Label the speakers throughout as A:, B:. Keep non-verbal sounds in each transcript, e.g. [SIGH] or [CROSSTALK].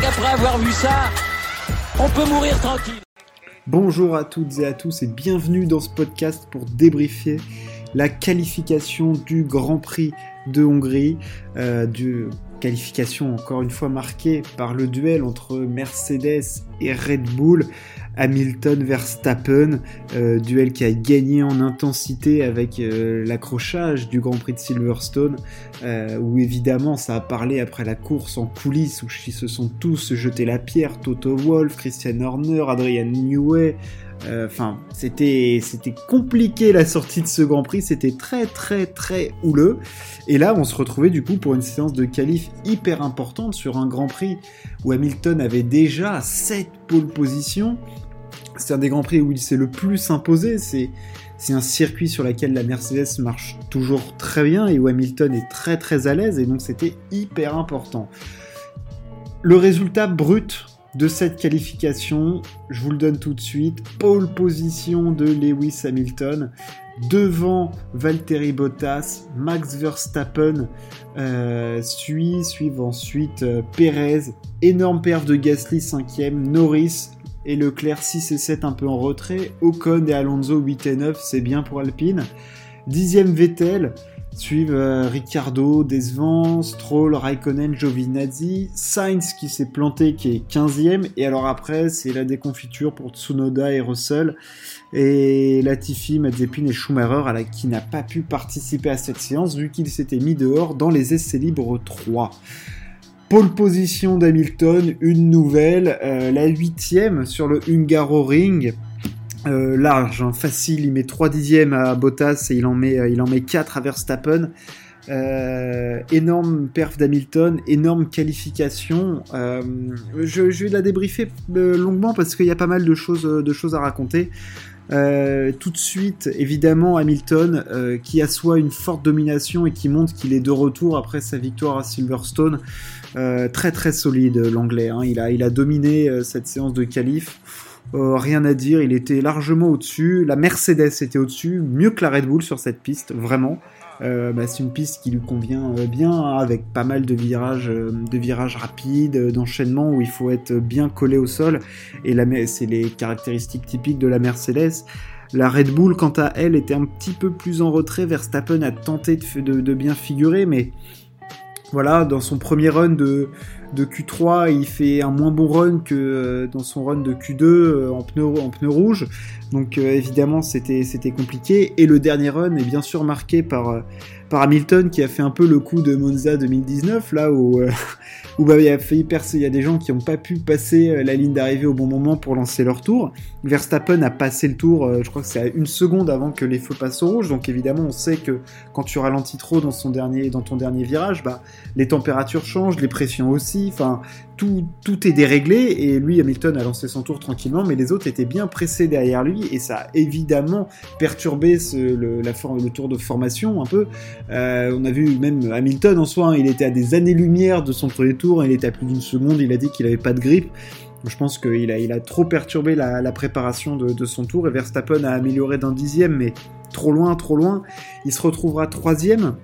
A: qu'après avoir vu ça, on peut mourir tranquille.
B: Bonjour à toutes et à tous et bienvenue dans ce podcast pour débriefer la qualification du Grand Prix de Hongrie, euh, du qualification encore une fois marquée par le duel entre Mercedes et Red Bull. Hamilton Verstappen, euh, duel qui a gagné en intensité avec euh, l'accrochage du Grand Prix de Silverstone, euh, où évidemment ça a parlé après la course en coulisses, où ils se sont tous jetés la pierre, Toto Wolff, Christian Horner, Adrian Newey, euh, enfin, c'était c'était compliqué la sortie de ce Grand Prix, c'était très très très houleux. Et là, on se retrouvait du coup pour une séance de qualif hyper importante sur un Grand Prix où Hamilton avait déjà 7 pole positions. C'est un des Grands Prix où il s'est le plus imposé. C'est c'est un circuit sur lequel la Mercedes marche toujours très bien et où Hamilton est très très à l'aise et donc c'était hyper important. Le résultat brut de cette qualification. Je vous le donne tout de suite. Pole position de Lewis Hamilton devant Valtteri Bottas, Max Verstappen euh, suit, suivent ensuite euh, Perez, énorme perf de Gasly 5ème, Norris et Leclerc 6 et 7 un peu en retrait, Ocon et Alonso 8 et 9, c'est bien pour Alpine. Dixième Vettel, Suivent euh, Ricciardo, Desvant, Stroll, Raikkonen, Giovinazzi, Sainz qui s'est planté, qui est 15e, et alors après, c'est la déconfiture pour Tsunoda et Russell, et Latifi, Mazepin et Schumacher, à la, qui n'a pas pu participer à cette séance, vu qu'il s'était mis dehors dans les essais libres 3. Pole position d'Hamilton, une nouvelle, euh, la huitième sur le Hungaro Ring, euh, large, hein, facile, il met 3 dixièmes à Bottas et il en met, euh, il en met 4 à Verstappen. Euh, énorme perf d'Hamilton, énorme qualification. je, vais la débriefer longuement parce qu'il y a pas mal de choses, de choses à raconter. tout de suite, évidemment, Hamilton qui assoit une forte domination et qui montre qu'il est de retour après sa victoire à Silverstone. très très solide l'anglais. Hein. Il, a, il a dominé cette séance de qualif. Euh, rien à dire, il était largement au-dessus. La Mercedes était au-dessus, mieux que la Red Bull sur cette piste, vraiment. Euh, bah, c'est une piste qui lui convient euh, bien, avec pas mal de virages, de virages rapides, d'enchaînements où il faut être bien collé au sol. Et c'est les caractéristiques typiques de la Mercedes. La Red Bull, quant à elle, était un petit peu plus en retrait. Verstappen a tenté de bien figurer, mais voilà, dans son premier run de, de Q3, il fait un moins bon run que euh, dans son run de Q2 euh, en pneu, en pneu rouge. Donc euh, évidemment, c'était compliqué. Et le dernier run est bien sûr marqué par, par Hamilton qui a fait un peu le coup de Monza 2019, là où, [LAUGHS] où bah, il a. Il y a des gens qui n'ont pas pu passer la ligne d'arrivée au bon moment pour lancer leur tour. Verstappen a passé le tour, je crois que c'est à une seconde avant que les feux passent au rouge. Donc évidemment, on sait que quand tu ralentis trop dans, son dernier, dans ton dernier virage, bah, les températures changent, les pressions aussi enfin tout, tout est déréglé et lui Hamilton a lancé son tour tranquillement mais les autres étaient bien pressés derrière lui et ça a évidemment perturbé le, tour de formation un peu. Euh, on a vu même Hamilton en soi, hein, il était à des années-lumière de son premier tour, il était à plus d'une seconde, il a dit qu'il avait pas de grippe. Je pense qu'il a, il a trop perturbé la, préparation de, son tour et Verstappen a amélioré d'un dixième mais trop loin, trop loin. Il se retrouvera troisième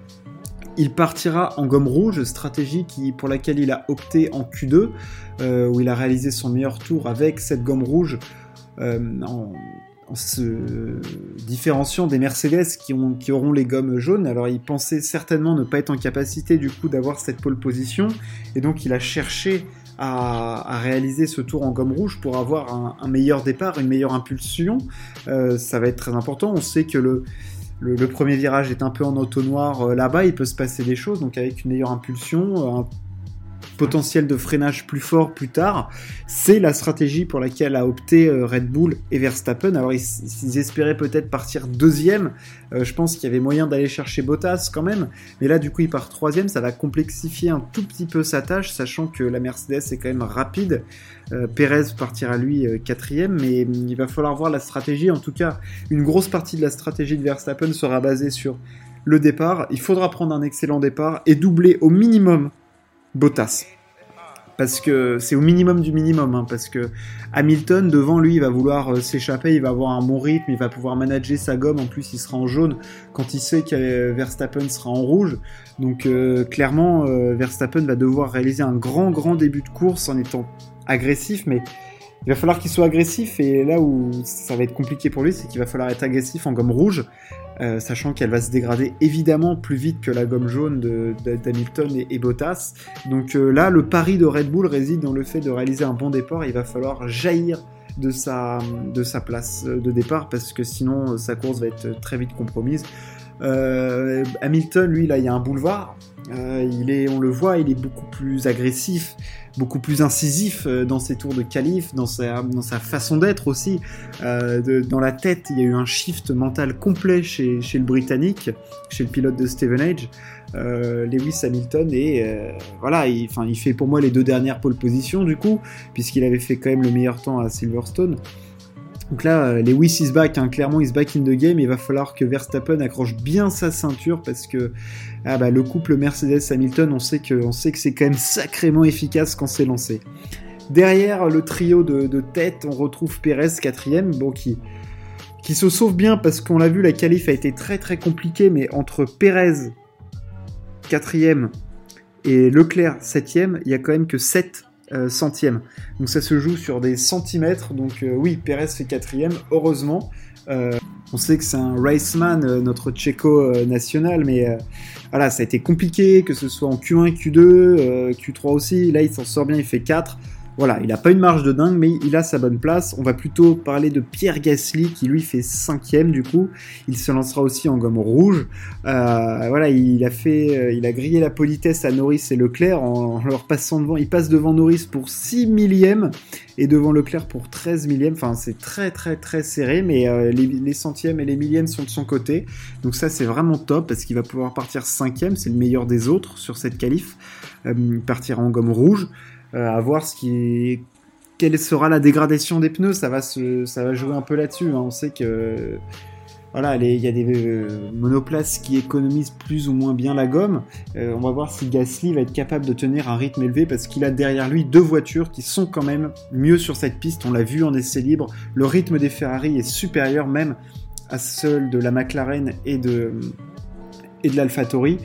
B: il partira en gomme rouge, stratégie qui, pour laquelle il a opté en Q2, euh, où il a réalisé son meilleur tour avec cette gomme rouge, euh, en, se différenciant des Mercedes qui, ont, qui, auront les gommes jaunes. Alors il pensait certainement ne pas être en capacité du coup d'avoir cette pole position, et donc il a cherché à, réaliser ce tour en gomme rouge pour avoir un, meilleur départ, une meilleure impulsion. Euh, ça va être très important. On sait que le le, premier virage est un peu en auto noir euh, là-bas, il peut se passer des choses, donc avec une meilleure impulsion, potentiel de freinage plus fort plus tard, c'est la stratégie pour laquelle a opté euh, Red Bull et Verstappen. Alors ils, espéraient peut-être partir deuxième, euh, je pense qu'il y avait moyen d'aller chercher Bottas quand même, mais là du coup il part troisième, ça va complexifier un tout petit peu sa tâche, sachant que la Mercedes est quand même rapide. Euh, Perez partira lui quatrième, mais mm, il va falloir voir la stratégie. En tout cas, une grosse partie de la stratégie de Verstappen sera basée sur le départ. Il faudra prendre un excellent départ et doubler au minimum Bottas. parce que c'est au minimum du minimum, hein, parce que Hamilton devant lui il va vouloir euh, s'échapper, il va avoir un bon rythme, il va pouvoir manager sa gomme, en plus il sera en jaune quand il sait que Verstappen sera en rouge, donc euh, clairement euh, Verstappen va devoir réaliser un grand grand début de course en étant agressif, mais il va falloir qu'il soit agressif et là où ça va être compliqué pour lui, c'est qu'il va falloir être agressif en gomme rouge euh, sachant qu'elle va se dégrader évidemment plus vite que la gomme jaune d'Hamilton et, et, Bottas. Donc euh, là, le pari de Red Bull réside dans le fait de réaliser un bon départ. Il va falloir jaillir de sa, de sa place de départ parce que sinon sa course va être très vite compromise. Euh, Hamilton, lui, là, il y a un boulevard. Il est, on le voit, il est beaucoup plus agressif beaucoup plus incisif euh, dans ses tours de calife, dans sa, dans sa façon d'être aussi. Euh, dans la tête, il y a eu un shift mental complet chez, chez le Britannique, chez le pilote de Steven Age. Euh, Lewis Hamilton et voilà il, il fait pour moi les deux dernières pole positions du coup puisqu'il avait fait quand même le meilleur temps à Silverstone donc là, euh, Lewis is back, hein, clairement is back in the game. Il va falloir que Verstappen accroche bien sa ceinture parce que ah bah, le couple Mercedes-Hamilton, on sait que, c'est quand même sacrément efficace quand c'est lancé. Derrière le trio de, tête, on retrouve Perez quatrième, bon qui se sauve bien parce qu'on l'a vu, la qualif a été très très compliquée, mais entre Perez quatrième et Leclerc septième, il y a quand même que 7 euh, centième. Donc ça se joue sur des centimètres. Donc euh, oui, Perez fait quatrième, heureusement. Euh, on sait que c'est un raceman, notre Tchéco national, mais voilà, ça a été compliqué, que ce soit en Q1, Q2, Q3 aussi. Là, il s'en sort bien, il fait 4. Voilà, il n'a pas une marge de dingue, mais il a sa bonne place. On va plutôt parler de Pierre Gasly, qui lui fait cinquième du coup. Il se lancera aussi en gomme rouge. Euh, voilà, il a fait, euh, il a grillé la politesse à Norris et Leclerc en, leur passant devant. Il passe devant Norris pour 6 millièmes et devant Leclerc pour 13 millièmes. Enfin, c'est très très très serré, mais euh, les, centièmes et les millièmes sont de son côté. Donc ça, c'est vraiment top parce qu'il va pouvoir partir cinquième. C'est le meilleur des autres sur cette qualif. partir en gomme rouge. Euh, à voir ce qui quelle sera la dégradation des pneus, ça va, se, ça va jouer un peu là-dessus. Hein. On sait que voilà, il y a des euh, monoplaces qui économisent plus ou moins bien la gomme. Euh, on va voir si Gasly va être capable de tenir un rythme élevé parce qu'il a derrière lui deux voitures qui sont quand même mieux sur cette piste. On l'a vu en essai libre. Le rythme des Ferrari est supérieur même à celui de la McLaren et de, et de l'AlphaTauri.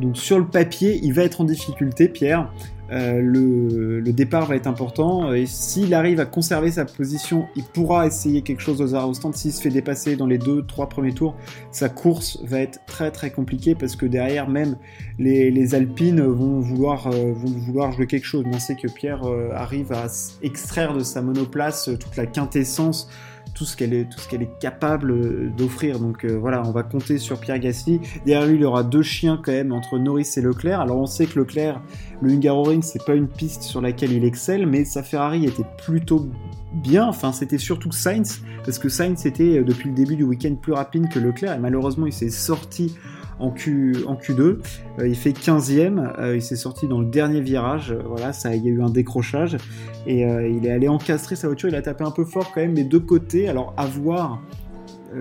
B: Donc sur le papier, il va être en difficulté, Pierre. Euh, le, départ va être important. Et s'il arrive à conserver sa position, il pourra essayer quelque chose aux stand. S'il se fait dépasser dans les deux, trois premiers tours, sa course va être très très compliquée parce que derrière même les, Alpines vont vouloir, euh, vont vouloir jouer quelque chose. On sait que Pierre euh, arrive à extraire de sa monoplace toute la quintessence tout ce qu'elle est, est capable euh, d'offrir. Donc euh, voilà, on va compter sur Pierre Gasly. Derrière lui, il y aura deux chiens quand même entre Norris et Leclerc. Alors on sait que Leclerc, le Hungaroring, c'est pas une piste sur laquelle il excelle, mais sa Ferrari était plutôt bien. Enfin, c'était surtout Sainz, parce que Sainz était euh, depuis le début du week-end plus rapide que Leclerc, et malheureusement, il s'est sorti en, Q, en Q2. Euh, il fait 15e, euh, il s'est sorti dans le dernier virage, euh, voilà, il y a eu un décrochage, et il est allé encastrer sa voiture, il a tapé un peu fort quand même, mais de côté, alors à voir,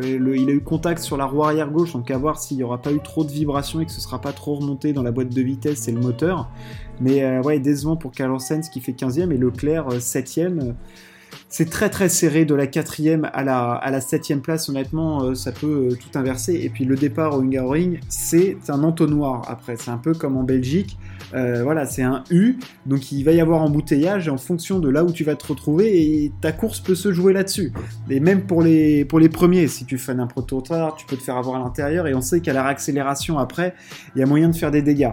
B: il a eu contact sur la roue arrière gauche, donc à voir s'il n'y aura pas eu trop de vibrations et que ce sera pas trop remonté dans la boîte de vitesse et le moteur. Mais ouais, décevant pour Carlos qui fait 15e et Leclerc 7e. C'est très très serré de la quatrième à la, à la septième place, honnêtement, euh, ça peut euh, tout inverser. Et puis le départ au Hungaroring, c'est un entonnoir après, c'est un peu comme en Belgique. Euh, voilà, c'est un U, donc il va y avoir embouteillage en fonction de là où tu vas te retrouver et ta course peut se jouer là-dessus. Et même pour les, premiers, si tu fais un prototype, tu peux te faire avoir à l'intérieur et on sait qu'à la réaccélération après, il y a moyen de faire des dégâts.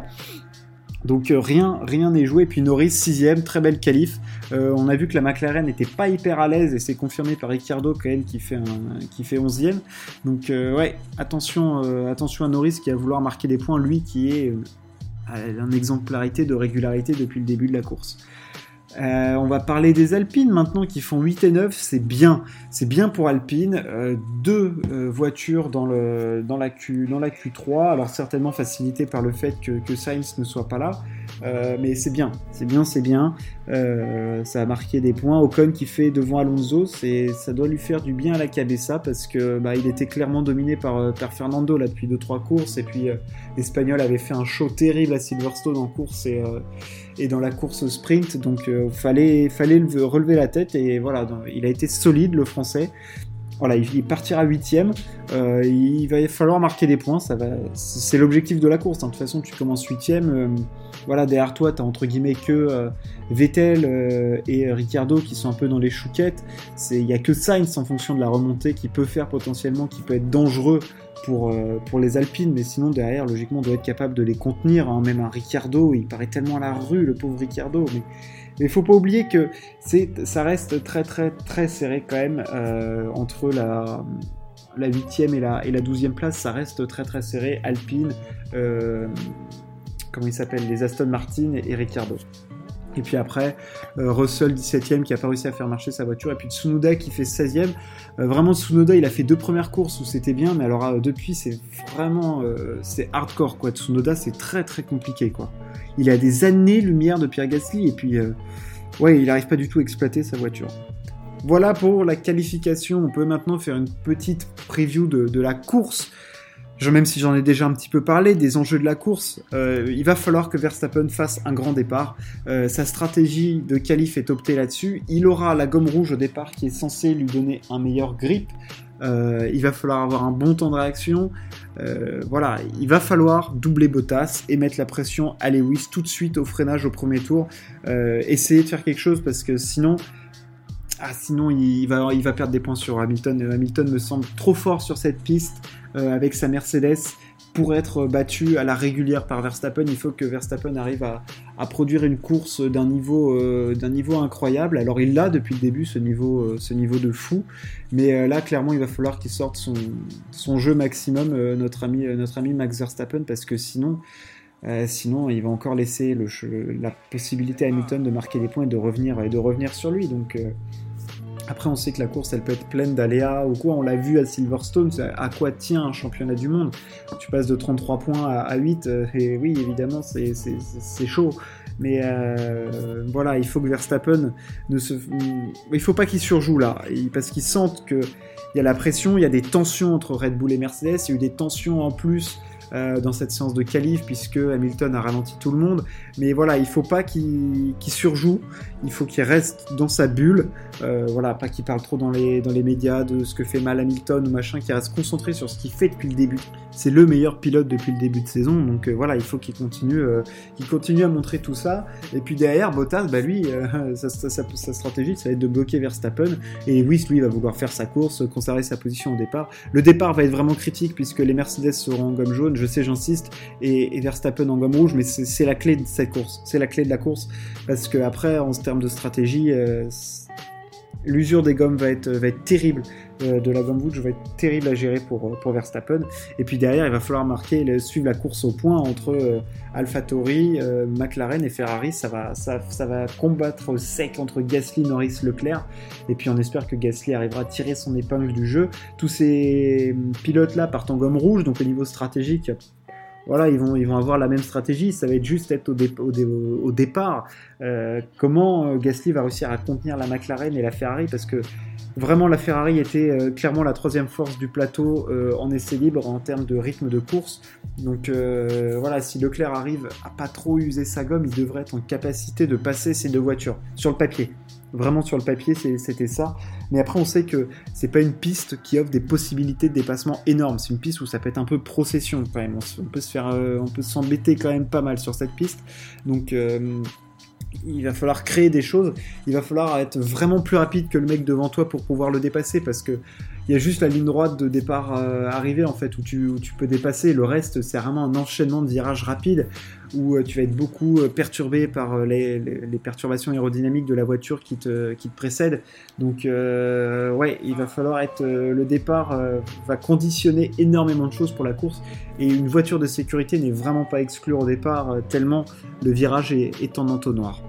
B: Donc euh, rien rien n'est joué. Puis Norris sixième, très belle qualif. Euh, on a vu que la McLaren n'était pas hyper à l'aise et c'est confirmé par Ricciardo quand même qui fait un, qui fait 11 Donc euh, ouais, attention attention à Norris qui va vouloir marquer des points, lui qui est une exemplarité de régularité depuis le début de la course. Euh, on va parler des Alpines maintenant qui font 8 et 9, c'est bien. C'est bien pour Alpine. Euh, deux euh, voitures dans, la Q, dans la Q3, alors certainement facilité par le fait que Sainz ne soit pas là. Mais c'est bien, c'est bien, c'est bien. ça a marqué des points. Ocon qui fait devant Alonso, ça doit lui faire du bien à la Cabessa parce que bah, il était clairement dominé par, par Fernando là depuis 2-3 courses et puis l'Espagnol avait fait un show terrible à Silverstone en course et dans la course sprint. Donc euh, fallait, fallait relever la tête et voilà, il a été solide le français. Voilà, il partira huitième. Euh, il va falloir marquer des points. Ça va, c'est l'objectif de la course. Hein. De toute façon, tu commences huitième. Euh, voilà, derrière toi, tu entre guillemets que Vettel et Ricciardo qui sont un peu dans les chouquettes. Il n'y a que Sainz en fonction de la remontée qui peut faire potentiellement, qui peut être dangereux pour, euh, pour les Alpines, mais sinon derrière, logiquement, on doit être capable de les contenir. Hein. Même un Ricciardo, il paraît tellement à la rue, le pauvre Ricciardo. Mais il faut pas oublier que ça reste très très très serré quand même euh, entre la la 8 et la, et la 12e place, ça reste très très serré. Alpine, euh, comment il s'appelle Les Aston Martin et, et Ricciardo. Et puis après, euh, Russell 17ème qui a pas réussi à faire marcher sa voiture. Et puis Tsunoda qui fait 16ème. Euh, vraiment, Tsunoda, il a fait deux premières courses où c'était bien. Mais alors, euh, depuis, c'est vraiment. c'est hardcore, quoi. Tsunoda, c'est très très compliqué, quoi. Il a des années-lumière de Pierre Gasly. Et puis, ouais, il n'arrive pas du tout à exploiter sa voiture. Voilà pour la qualification. On peut maintenant faire une petite preview de, de la course même si j'en ai déjà un petit peu parlé, des enjeux de la course, euh, il va falloir que Verstappen fasse un grand départ. Euh, sa stratégie de qualif est optée là-dessus. Il aura la gomme rouge au départ qui est censée lui donner un meilleur grip. Euh, il va falloir avoir un bon temps de réaction. voilà, il va falloir doubler Bottas et mettre la pression à Lewis tout de suite au freinage au premier tour. essayer de faire quelque chose parce que sinon, ah, il va perdre des points sur Hamilton. Hamilton me semble trop fort sur cette piste. Euh, avec sa Mercedes pour être battu à la régulière par Verstappen. Il faut que Verstappen arrive à, produire une course d'un niveau, euh, niveau incroyable. Alors il l'a depuis le début, ce niveau, euh, ce niveau de fou. Mais là, clairement, il va falloir qu'il sorte son, son, jeu maximum, notre, ami, notre ami Max Verstappen, parce que sinon... sinon, il va encore laisser la possibilité à Hamilton de marquer des points et de revenir, et de revenir sur lui. Donc, après, on sait que la course, elle peut être pleine d'aléas ou quoi. On l'a vu à Silverstone. À quoi tient un championnat du monde? Tu passes de 33 points à, 8. Euh, et oui, évidemment, c'est chaud. Mais euh, voilà, il faut que Verstappen ne se. Il faut pas qu'il surjoue là. Parce qu'ils sentent qu'il y a la pression, il y a des tensions entre Red Bull et Mercedes. Il y a eu des tensions en plus euh, dans cette séance de qualif puisque Hamilton a ralenti tout le monde. Mais voilà, il faut pas qu'il surjoue, il faut qu'il reste dans sa bulle. Euh, voilà, pas qu'il parle trop dans les, dans les médias de ce que fait mal Hamilton ou machin, qu'il reste concentré sur ce qu'il fait depuis le début. C'est le meilleur pilote depuis le début de saison, donc euh, voilà, il faut qu'il continue, qu'il continue à montrer tout ça. Et puis derrière, Bottas, bah lui, [LAUGHS] sa, sa, stratégie, ça va être de bloquer Verstappen. Et Lewis, lui, va vouloir faire sa course, conserver sa position au départ. Le départ va être vraiment critique puisque les Mercedes seront en gomme jaune je sais, j'insiste, et, Verstappen en gomme rouge, mais c'est la clé de cette course. C'est la clé de la course, parce que après, en termes de stratégie, euh, l'usure des gommes va être, va être terrible. Euh, de la gomme va être terrible à gérer pour, euh, pour Verstappen. Et puis derrière, il va falloir marquer, suivre la course au point entre AlphaTauri, McLaren et Ferrari. Ça va, ça, ça, va combattre au sec entre Gasly, Norris, Leclerc. Et puis on espère que Gasly arrivera à tirer son épingle du jeu. Tous ces pilotes-là partent en gomme rouge, donc au niveau stratégique, voilà, ils vont, ils vont avoir la même stratégie. Ça va être juste être au, départ. Euh, comment euh, Gasly va réussir à contenir la McLaren et la Ferrari? Parce que vraiment, la Ferrari était euh, clairement la troisième force du plateau en essai libre en termes de rythme de course. Donc voilà, si Leclerc arrive à pas trop user sa gomme, il devrait être en capacité de passer ces deux voitures sur le papier. Vraiment sur le papier, c'était ça. Mais après, on sait que c'est pas une piste qui offre des possibilités de dépassement énormes. C'est une piste où ça peut être un peu procession quand même. On, peut se faire, euh, on peut s'embêter quand même pas mal sur cette piste. Donc euh, il va falloir créer des choses, il va falloir être vraiment plus rapide que le mec devant toi pour pouvoir le dépasser parce que il y a juste la ligne droite de départ euh, arrivée en fait où tu, tu, peux dépasser. Le reste, c'est vraiment un enchaînement de virages rapides où euh, tu vas être beaucoup euh, perturbé par les, les, perturbations aérodynamiques de la voiture qui te, qui te précède. Donc ouais, il va falloir être le départ va conditionner énormément de choses pour la course et une voiture de sécurité n'est vraiment pas exclue au départ tellement le virage est, en entonnoir.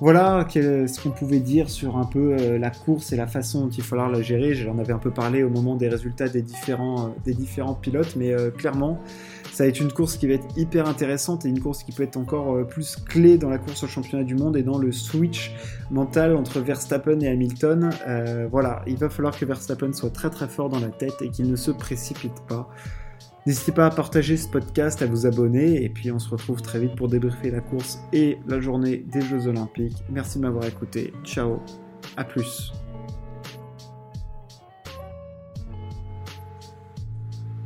B: Voilà ce qu'on pouvait dire sur un peu euh, la course et la façon dont il falloir la gérer. J'en avais un peu parlé au moment des résultats des différents, euh, des différents pilotes, mais euh, clairement, ça va être une course qui va être hyper intéressante et une course qui peut être encore plus clé dans la course au championnat du monde et dans le switch mental entre Verstappen et Hamilton. voilà, il va falloir que Verstappen soit très très fort dans la tête et qu'il ne se précipite pas. N'hésitez pas à partager ce podcast, à vous abonner, et puis on se retrouve très vite pour débriefer la course et la journée des Jeux Olympiques. Merci de m'avoir écouté. Ciao, à plus.